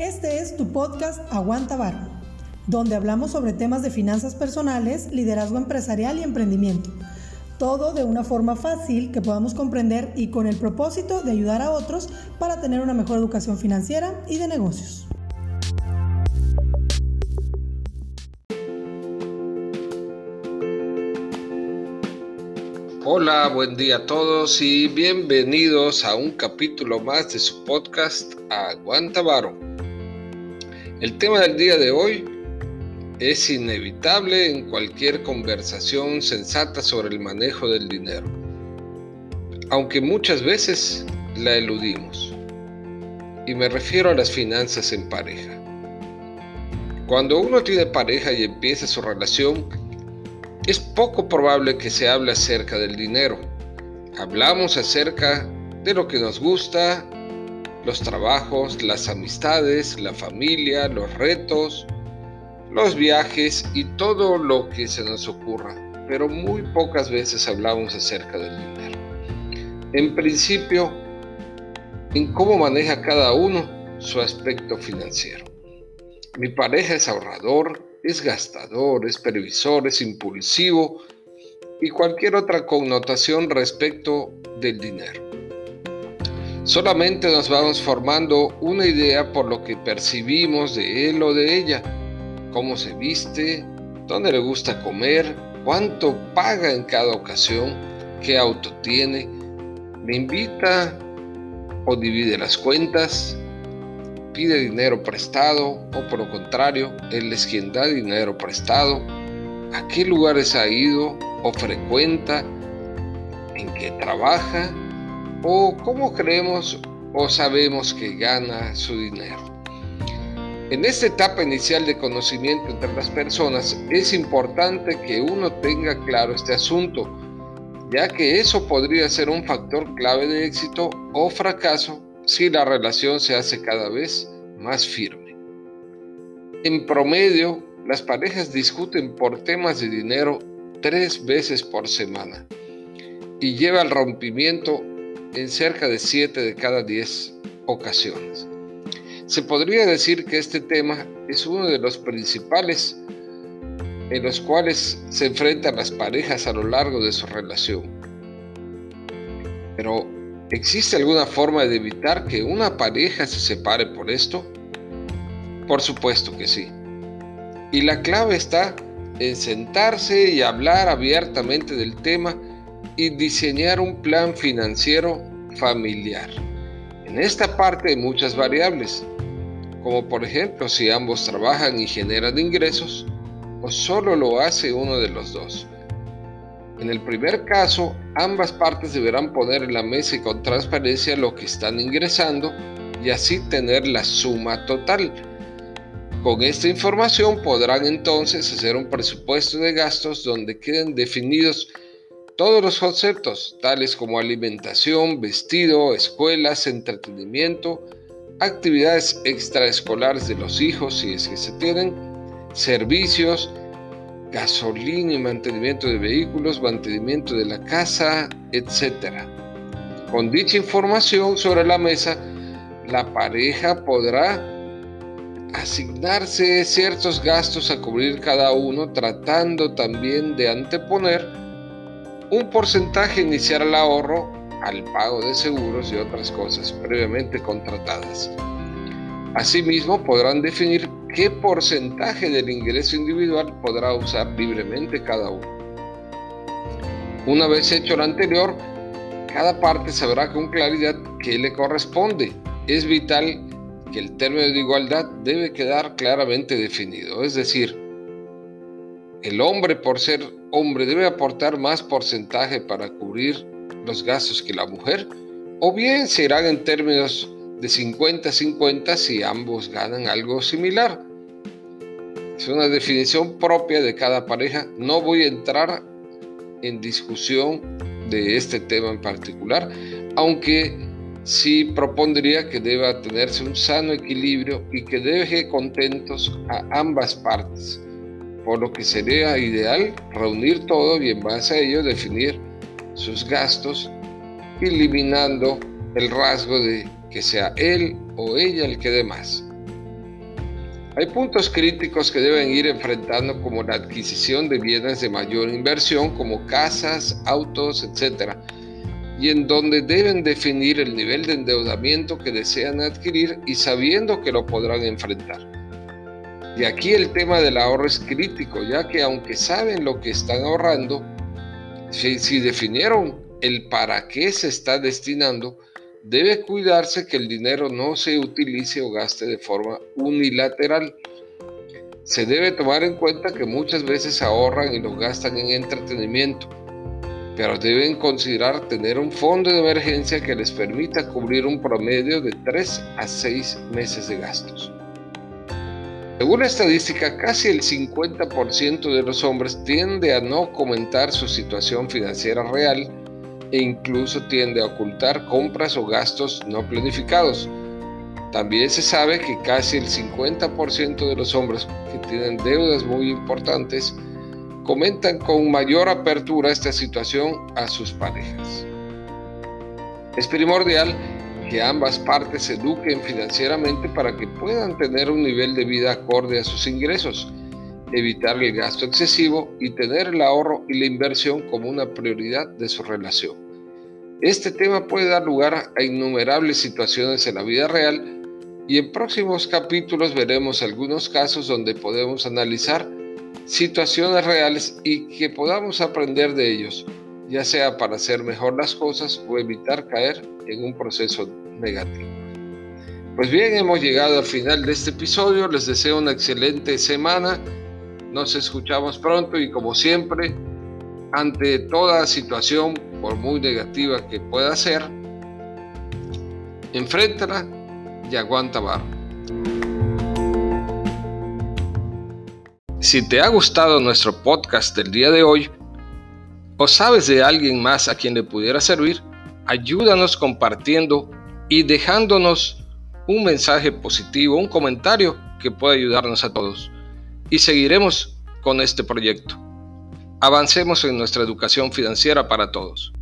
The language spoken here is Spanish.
Este es tu podcast Aguanta Varo, donde hablamos sobre temas de finanzas personales, liderazgo empresarial y emprendimiento. Todo de una forma fácil que podamos comprender y con el propósito de ayudar a otros para tener una mejor educación financiera y de negocios. Hola, buen día a todos y bienvenidos a un capítulo más de su podcast Aguanta Varo. El tema del día de hoy es inevitable en cualquier conversación sensata sobre el manejo del dinero, aunque muchas veces la eludimos. Y me refiero a las finanzas en pareja. Cuando uno tiene pareja y empieza su relación, es poco probable que se hable acerca del dinero. Hablamos acerca de lo que nos gusta, los trabajos, las amistades, la familia, los retos, los viajes y todo lo que se nos ocurra, pero muy pocas veces hablamos acerca del dinero. En principio, en cómo maneja cada uno su aspecto financiero. Mi pareja es ahorrador, es gastador, es previsor, es impulsivo y cualquier otra connotación respecto del dinero. Solamente nos vamos formando una idea por lo que percibimos de él o de ella, cómo se viste, dónde le gusta comer, cuánto paga en cada ocasión, qué auto tiene, me invita o divide las cuentas, pide dinero prestado o por lo contrario, él es quien da dinero prestado, a qué lugares ha ido o frecuenta, en qué trabaja o cómo creemos o sabemos que gana su dinero. En esta etapa inicial de conocimiento entre las personas es importante que uno tenga claro este asunto, ya que eso podría ser un factor clave de éxito o fracaso si la relación se hace cada vez más firme. En promedio, las parejas discuten por temas de dinero tres veces por semana y lleva al rompimiento en cerca de siete de cada diez ocasiones. Se podría decir que este tema es uno de los principales en los cuales se enfrentan las parejas a lo largo de su relación. Pero ¿Existe alguna forma de evitar que una pareja se separe por esto? Por supuesto que sí. Y la clave está en sentarse y hablar abiertamente del tema y diseñar un plan financiero familiar. En esta parte hay muchas variables, como por ejemplo si ambos trabajan y generan ingresos o solo lo hace uno de los dos. En el primer caso, ambas partes deberán poner en la mesa y con transparencia lo que están ingresando y así tener la suma total. Con esta información podrán entonces hacer un presupuesto de gastos donde queden definidos todos los conceptos, tales como alimentación, vestido, escuelas, entretenimiento, actividades extraescolares de los hijos si es que se tienen, servicios, gasolina y mantenimiento de vehículos, mantenimiento de la casa, etc. Con dicha información sobre la mesa, la pareja podrá asignarse ciertos gastos a cubrir cada uno, tratando también de anteponer un porcentaje inicial al ahorro, al pago de seguros y otras cosas previamente contratadas. Asimismo, podrán definir qué porcentaje del ingreso individual podrá usar libremente cada uno. Una vez hecho lo anterior, cada parte sabrá con claridad qué le corresponde. Es vital que el término de igualdad debe quedar claramente definido, es decir, el hombre por ser hombre debe aportar más porcentaje para cubrir los gastos que la mujer, o bien se irán en términos de 50-50 si ambos ganan algo similar. Es una definición propia de cada pareja. No voy a entrar en discusión de este tema en particular, aunque sí propondría que deba tenerse un sano equilibrio y que deje contentos a ambas partes, por lo que sería ideal reunir todo y en base a ello definir sus gastos, eliminando el rasgo de que sea él o ella el que dé más. Hay puntos críticos que deben ir enfrentando como la adquisición de bienes de mayor inversión como casas, autos, etc. Y en donde deben definir el nivel de endeudamiento que desean adquirir y sabiendo que lo podrán enfrentar. Y aquí el tema del ahorro es crítico, ya que aunque saben lo que están ahorrando, si, definieron el para qué se está destinando, debe cuidarse que el dinero no se utilice o gaste de forma unilateral. Se debe tomar en cuenta que muchas veces ahorran y lo gastan en entretenimiento, pero deben considerar tener un fondo de emergencia que les permita cubrir un promedio de 3 a 6 meses de gastos. Según la estadística, casi el 50% de los hombres tiende a no comentar su situación financiera real e incluso tiende a ocultar compras o gastos no planificados. También se sabe que casi el 50% de los hombres que tienen deudas muy importantes comentan con mayor apertura esta situación a sus parejas. Es primordial que ambas partes se eduquen financieramente para que puedan tener un nivel de vida acorde a sus ingresos, evitar el gasto excesivo y tener el ahorro y la inversión como una prioridad de su relación. Este tema puede dar lugar a innumerables situaciones en la vida real y en próximos capítulos veremos algunos casos donde podemos analizar situaciones reales y que podamos aprender de ellos ya sea para hacer mejor las cosas o evitar caer en un proceso negativo. Pues bien, hemos llegado al final de este episodio. Les deseo una excelente semana. Nos escuchamos pronto y como siempre, ante toda situación, por muy negativa que pueda ser, enfréntala y aguanta barro. Si te ha gustado nuestro podcast del día de hoy, o sabes de alguien más a quien le pudiera servir, ayúdanos compartiendo y dejándonos un mensaje positivo, un comentario que pueda ayudarnos a todos. Y seguiremos con este proyecto. Avancemos en nuestra educación financiera para todos.